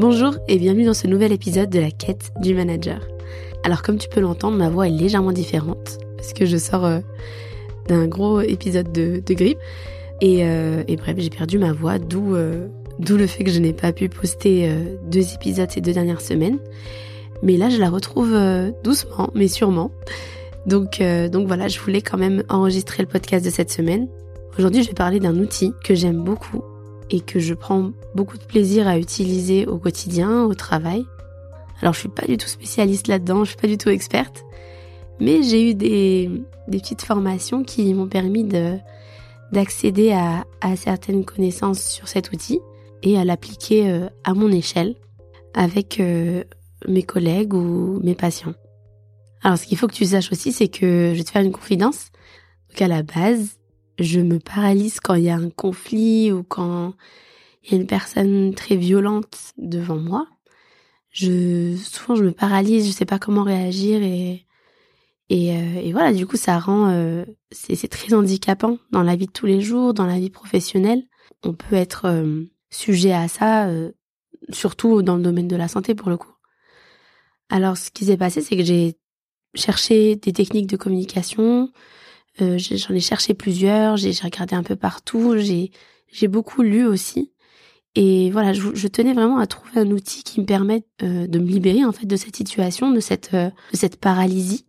Bonjour et bienvenue dans ce nouvel épisode de la quête du manager. Alors comme tu peux l'entendre, ma voix est légèrement différente parce que je sors euh, d'un gros épisode de, grippe euh, et, bref j'ai perdu ma voix d'où euh, d'où le fait que je n'ai pas pu poster deux épisodes ces deux dernières semaines. Mais là je la retrouve doucement mais sûrement. Donc voilà, je voulais quand même enregistrer le podcast de cette semaine. Aujourd'hui je vais parler d'un outil que j'aime beaucoup et que je prends beaucoup de plaisir à utiliser au quotidien, au travail. Alors je suis pas du tout spécialiste là-dedans, je suis pas du tout experte, mais j'ai eu des, petites formations qui m'ont permis de d'accéder à, certaines connaissances sur cet outil et à l'appliquer euh, à mon échelle avec euh, mes collègues ou mes patients. Alors ce qu'il faut que tu saches aussi, c'est que je vais te faire une confidence. Donc à la base, je me paralyse quand il y a un conflit ou quand il y a une personne très violente devant moi. Je, souvent, je me paralyse, je sais pas comment réagir et, et, euh, voilà, du coup, ça rend, euh, c'est très handicapant dans la vie de tous les jours, dans la vie professionnelle. On peut être euh, sujet à ça, surtout dans le domaine de la santé pour le coup. Alors, ce qui s'est passé, c'est que j'ai cherché des techniques de communication, euh, j'en ai cherché plusieurs, j'ai regardé un peu partout, j'ai beaucoup lu aussi. Et voilà, je, tenais vraiment à trouver un outil qui me permette euh, de me libérer en fait de cette situation, de cette euh, paralysie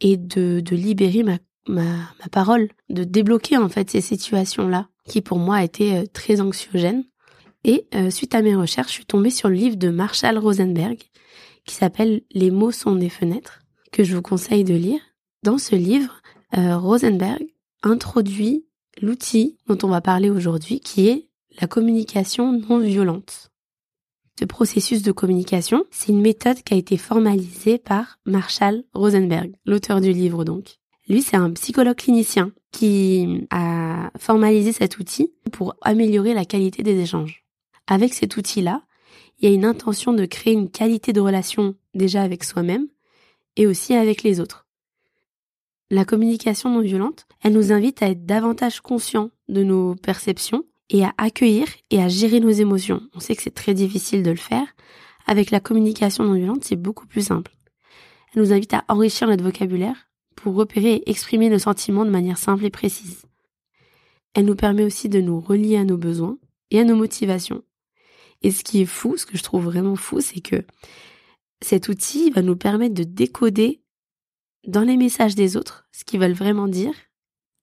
et de, libérer ma parole, de débloquer en fait ces situations-là qui pour moi étaient très anxiogènes. Et suite à mes recherches, je suis tombée sur le livre de Marshall Rosenberg qui s'appelle Les mots sont des fenêtres que je vous conseille de lire. Dans ce livre, euh, Rosenberg introduit l'outil dont on va parler aujourd'hui, qui est la communication non violente. Ce processus de communication, c'est une méthode qui a été formalisée par Marshall Rosenberg, l'auteur du livre donc. Lui, c'est un psychologue clinicien qui a formalisé cet outil pour améliorer la qualité des échanges. Avec cet outil-là, il y a une intention de créer une qualité de relation déjà avec soi-même et aussi avec les autres. La communication non violente, elle nous invite à être davantage conscients de nos perceptions et à accueillir et à gérer nos émotions. On sait que c'est très difficile de le faire. Avec la communication non violente, c'est beaucoup plus simple. Elle nous invite à enrichir notre vocabulaire pour repérer et exprimer nos sentiments de manière simple et précise. Elle nous permet aussi de nous relier à nos besoins et à nos motivations. Et ce qui est fou, ce que je trouve vraiment fou, c'est que cet outil va nous permettre de décoder dans les messages des autres ce qu'ils veulent vraiment dire,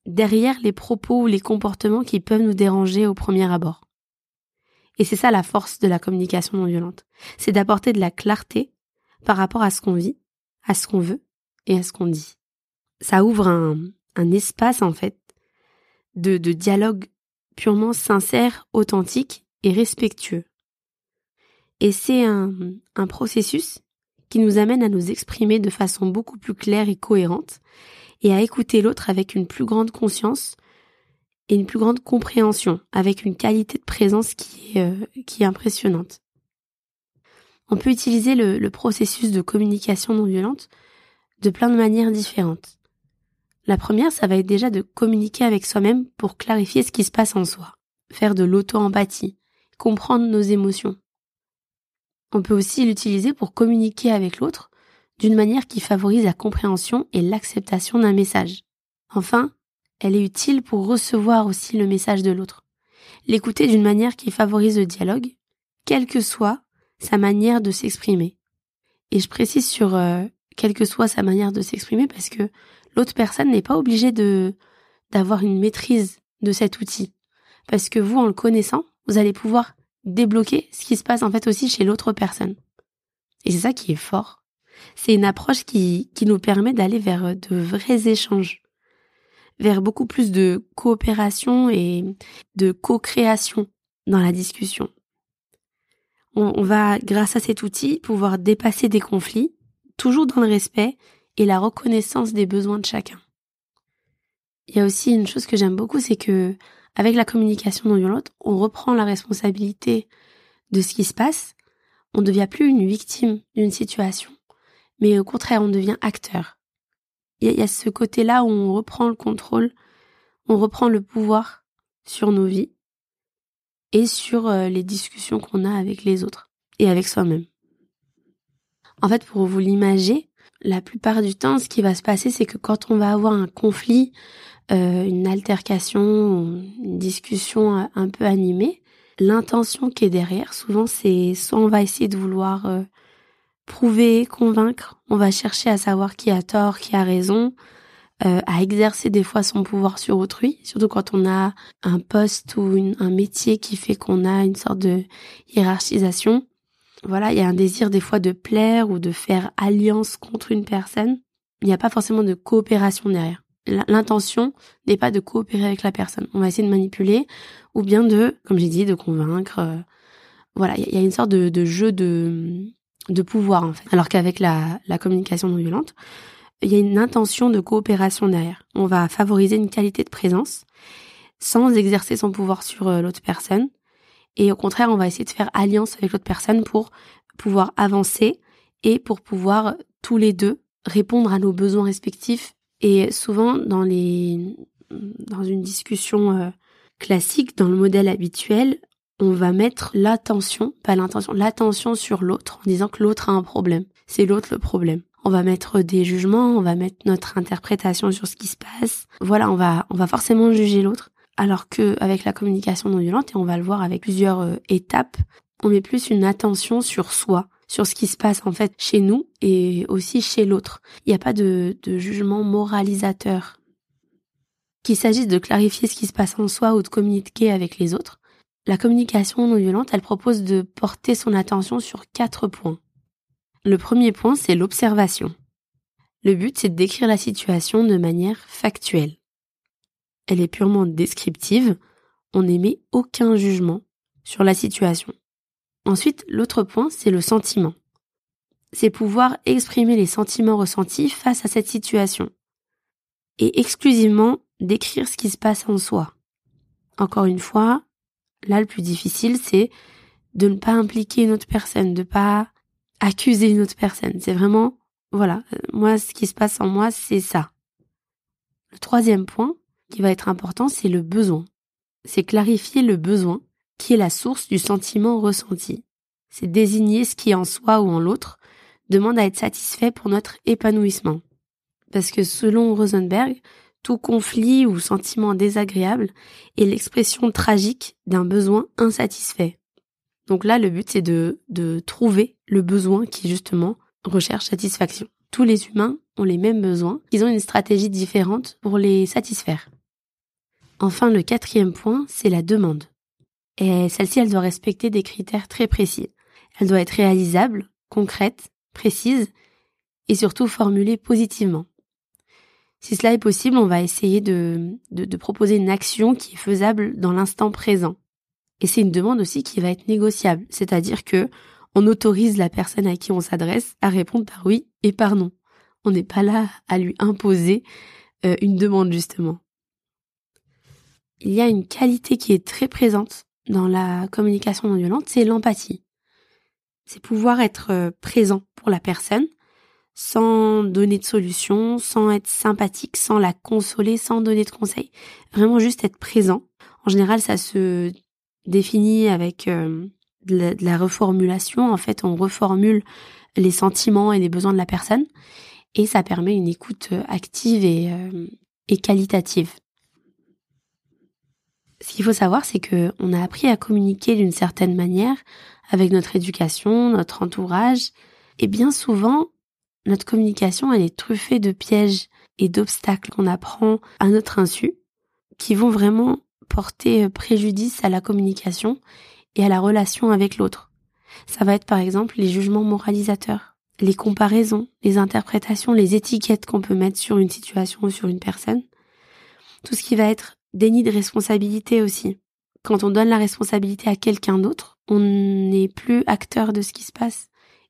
derrière les propos ou les comportements qui peuvent nous déranger au premier abord. Et c'est ça la force de la communication non violente. C'est d'apporter de la clarté par rapport à ce qu'on vit, à ce qu'on veut et à ce qu'on dit. Ça ouvre un, espace, en fait, de, dialogue purement sincère, authentique et respectueux. Et c'est un processus qui nous amène à nous exprimer de façon beaucoup plus claire et cohérente, et à écouter l'autre avec une plus grande conscience et une plus grande compréhension, avec une qualité de présence qui est, euh, impressionnante. On peut utiliser le, le processus de communication non violente de plein de manières différentes. La première, ça va être déjà de communiquer avec soi-même pour clarifier ce qui se passe en soi, faire de l'auto-empathie, comprendre nos émotions, on peut aussi l'utiliser pour communiquer avec l'autre d'une manière qui favorise la compréhension et l'acceptation d'un message. Enfin, elle est utile pour recevoir aussi le message de l'autre. L'écouter d'une manière qui favorise le dialogue, quelle que soit sa manière de s'exprimer. Et je précise sur euh, quelle que soit sa manière de s'exprimer parce que l'autre personne n'est pas obligée de d'avoir une maîtrise de cet outil. Parce que vous, en le connaissant, vous allez pouvoir débloquer ce qui se passe en fait aussi chez l'autre personne. Et c'est ça qui est fort. C'est une approche qui, qui nous permet d'aller vers de vrais échanges, vers beaucoup plus de coopération et de co-création dans la discussion. On, on va, grâce à cet outil, pouvoir dépasser des conflits, toujours dans le respect et la reconnaissance des besoins de chacun. Il y a aussi une chose que j'aime beaucoup, c'est que avec la communication non violente, on reprend la responsabilité de ce qui se passe. On ne devient plus une victime d'une situation, mais au contraire, on devient acteur. Il y, a ce côté-là où on reprend le contrôle, on reprend le pouvoir sur nos vies et sur euh, les discussions qu'on a avec les autres. et avec soi-même. En fait, pour vous l'imager, la plupart du temps, ce qui va se passer, c'est que quand on va avoir un conflit, euh, une altercation, une discussion un peu animée, l'intention qui est derrière, souvent, c'est soit on va essayer de vouloir euh, prouver, convaincre, on va chercher à savoir qui a tort, qui a raison, euh, à exercer des fois son pouvoir sur autrui, surtout quand on a un poste ou un métier qui fait qu'on a une sorte de hiérarchisation. Voilà, il y a un désir des fois de plaire ou de faire alliance contre une personne. Il n'y a pas forcément de coopération derrière. L'intention n'est pas de coopérer avec la personne. On va essayer de manipuler ou bien de, comme j'ai dit, de convaincre. Euh, voilà, il y a une sorte de, jeu de, de pouvoir en fait. Alors qu'avec la, la communication non violente, il y a une intention de coopération derrière. On va favoriser une qualité de présence sans exercer son pouvoir sur euh, l'autre personne. Et au contraire, on va essayer de faire alliance avec l'autre personne pour pouvoir avancer et pour pouvoir tous les deux répondre à nos besoins respectifs. Et souvent, dans les, dans une discussion euh, classique, dans le modèle habituel, on va mettre l'attention, pas l'intention, l'attention sur l'autre en disant que l'autre a un problème. C'est l'autre le problème. On va mettre des jugements, on va mettre notre interprétation sur ce qui se passe. Voilà, on va, on va forcément juger l'autre. Alors que avec la communication non violente, et on va le voir avec plusieurs euh, étapes, on met plus une attention sur soi, sur ce qui se passe en fait chez nous et aussi chez l'autre. Il n'y a pas de, de jugement moralisateur. Qu'il s'agisse de clarifier ce qui se passe en soi ou de communiquer avec les autres, la communication non violente, elle propose de porter son attention sur quatre points. Le premier point, c'est l'observation. Le but, c'est de décrire la situation de manière factuelle. Elle est purement descriptive, on n'émet aucun jugement sur la situation. Ensuite, l'autre point, c'est le sentiment. C'est pouvoir exprimer les sentiments ressentis face à cette situation. Et exclusivement décrire ce qui se passe en soi. Encore une fois, là, le plus difficile, c'est de ne pas impliquer une autre personne, de pas accuser une autre personne. C'est vraiment, voilà, moi, ce qui se passe en moi, c'est ça. Le troisième point qui va être important, c'est le besoin. C'est clarifier le besoin qui est la source du sentiment ressenti. C'est désigner ce qui en soi ou en l'autre demande à être satisfait pour notre épanouissement. Parce que selon Rosenberg, tout conflit ou sentiment désagréable est l'expression tragique d'un besoin insatisfait. Donc là, le but, c'est de, de trouver le besoin qui, justement, recherche satisfaction. Tous les humains ont les mêmes besoins, ils ont une stratégie différente pour les satisfaire. Enfin, le quatrième point, c'est la demande. Et celle-ci, elle doit respecter des critères très précis. Elle doit être réalisable, concrète, précise et surtout formulée positivement. Si cela est possible, on va essayer de, proposer une action qui est faisable dans l'instant présent. Et c'est une demande aussi qui va être négociable, c'est-à-dire que on autorise la personne à qui on s'adresse à répondre par oui et par non. On n'est pas là à lui imposer euh, une demande justement. Il y a une qualité qui est très présente dans la communication non violente, c'est l'empathie. C'est pouvoir être euh, présent pour la personne, sans donner de solution, sans être sympathique, sans la consoler, sans donner de conseils. Vraiment juste être présent. En général, ça se définit avec euh, de, la, reformulation. En fait, on reformule les sentiments et les besoins de la personne et ça permet une écoute euh, active et, et qualitative. Ce qu'il faut savoir, c'est que on a appris à communiquer d'une certaine manière avec notre éducation, notre entourage, et bien souvent, notre communication, elle est truffée de pièges et d'obstacles qu'on apprend à notre insu, qui vont vraiment porter préjudice à la communication et à la relation avec l'autre. Ça va être par exemple les jugements moralisateurs, les comparaisons, les interprétations, les étiquettes qu'on peut mettre sur une situation ou sur une personne. Tout ce qui va être déni de responsabilité aussi. Quand on donne la responsabilité à quelqu'un d'autre, on n'est plus acteur de ce qui se passe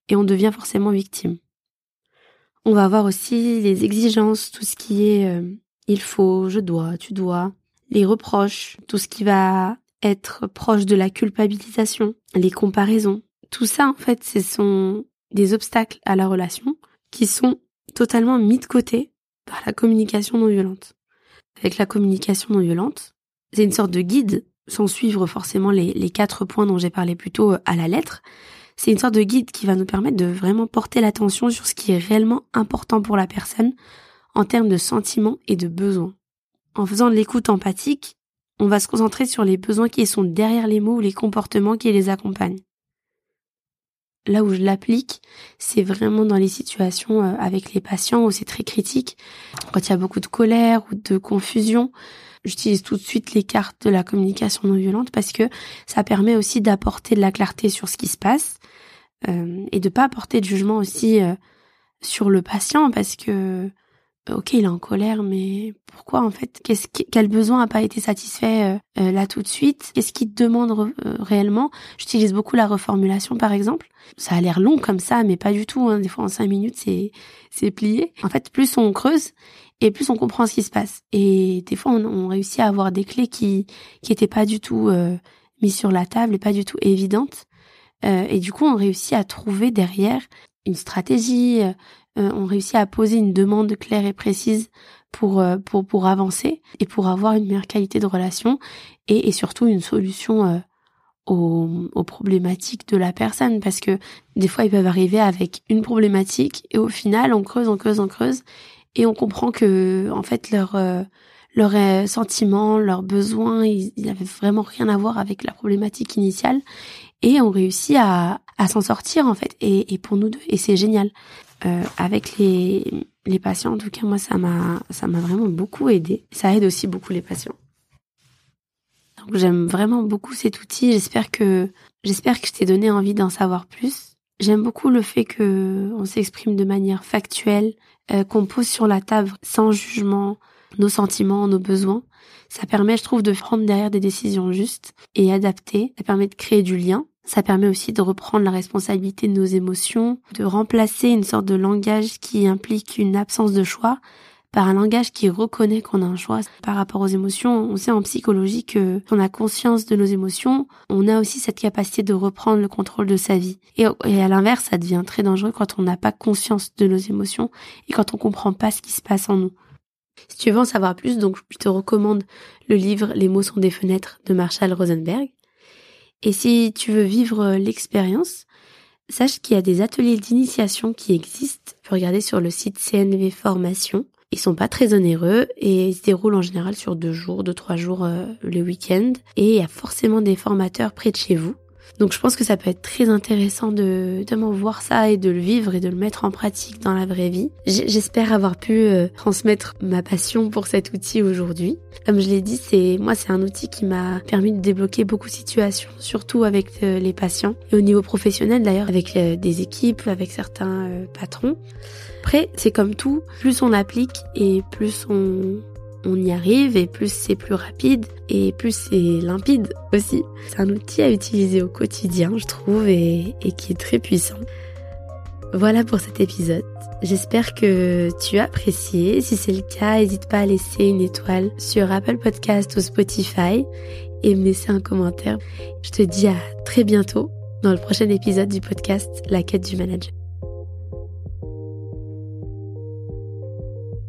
et on devient forcément victime. On va avoir aussi les exigences, tout ce qui est euh, il faut, je dois, tu dois, les reproches, tout ce qui va être proche de la culpabilisation, les comparaisons. Tout ça, en fait, ce sont des obstacles à la relation qui sont totalement mis de côté par la communication non violente. Avec la communication non violente, c'est une sorte de guide, sans suivre forcément les, les quatre points dont j'ai parlé plus tôt euh, à la lettre. c'est une sorte de guide qui va nous permettre de vraiment porter l'attention sur ce qui est réellement important pour la personne en termes de sentiments et de besoins. En faisant de l'écoute empathique, on va se concentrer sur les besoins qui sont derrière les mots ou les comportements qui les accompagnent. Là où je l'applique, c'est vraiment dans les situations euh, avec les patients où c'est très critique, quand il y a beaucoup de colère ou de confusion. J'utilise tout de suite les cartes de la communication non violente parce que ça permet aussi d'apporter de la clarté sur ce qui se passe euh, et de pas apporter de jugement aussi euh, sur le patient parce que ok, il est en colère, mais pourquoi en fait? Qu'est-ce quel besoin n'a pas été satisfait euh, euh, là tout de suite? Qu'est-ce qu'il demande réellement? J'utilise beaucoup la reformulation, par exemple. Ça a l'air long comme ça, mais pas du tout. Hein. Des fois, en cinq minutes, c'est c'est plié. En fait, plus on creuse et plus on comprend ce qui se passe. Et des fois, on, on réussit à avoir des clés qui qui étaient pas du tout euh, mises sur la table et pas du tout évidentes. et du coup, on réussit à trouver derrière une stratégie, euh, on réussit à poser une demande claire et précise pour euh, pour pour avancer et pour avoir une meilleure qualité de relation et, et surtout une solution euh, aux, aux, problématiques de la personne. Parce que des fois ils peuvent arriver avec une problématique et au final on creuse on creuse on creuse et on comprend que en fait leur leurs sentiments, leurs besoins, ils n'avaient vraiment rien à voir avec la problématique initiale et on réussit à, à s'en sortir en fait et, et pour nous deux. Et c'est génial euh, avec les, les patients, en tout cas moi ça m'a ça m'a vraiment beaucoup aidé. Ça aide aussi beaucoup les patients. Donc j'aime vraiment beaucoup cet outil. J'espère que j'espère que je t'ai donné envie d'en savoir plus. J'aime beaucoup le fait que on s'exprime de manière factuelle, euh, qu'on pose sur la table sans jugement nos sentiments, nos besoins. Ça permet, je trouve, de prendre derrière des décisions justes et adaptées. Ça permet de créer du lien ça permet aussi de reprendre la responsabilité de nos émotions, de remplacer une sorte de langage qui implique une absence de choix par un langage qui reconnaît qu'on a un choix par rapport aux émotions. On sait en psychologie que on a conscience de nos émotions, on a aussi cette capacité de reprendre le contrôle de sa vie. Et, à l'inverse, ça devient très dangereux quand on n'a pas conscience de nos émotions et quand on comprend pas ce qui se passe en nous. Si tu veux en savoir plus, donc je te recommande le livre Les mots sont des fenêtres de Marshall Rosenberg. Et si tu veux vivre l'expérience, sache qu'il y a des ateliers d'initiation qui existent. Tu peux regarder sur le site CNV Formation. Ils sont pas très onéreux et ils se déroulent en général sur deux jours, deux, trois jours euh, le week-end. Et il y a forcément des formateurs près de chez vous. Donc je pense que ça peut être très intéressant de, de voir ça et de le vivre et de le mettre en pratique dans la vraie vie. J'espère avoir pu euh, transmettre ma passion pour cet outil aujourd'hui. Comme je l'ai dit, c'est moi c'est un outil qui m'a permis de débloquer beaucoup de situations, surtout avec euh, les patients et au niveau professionnel d'ailleurs avec euh, des équipes, avec certains patrons. Après, c'est comme tout, plus on applique et plus on, on y arrive et plus c'est plus rapide et plus c'est limpide aussi. C'est un outil à utiliser au quotidien, je trouve, et, qui est très puissant. Voilà pour cet épisode. J'espère que tu as apprécié. Si c'est le cas, n'hésite pas à laisser une étoile sur Apple Podcast ou Spotify et me laisser un commentaire. Je te dis à très bientôt dans le prochain épisode du podcast La quête du manager.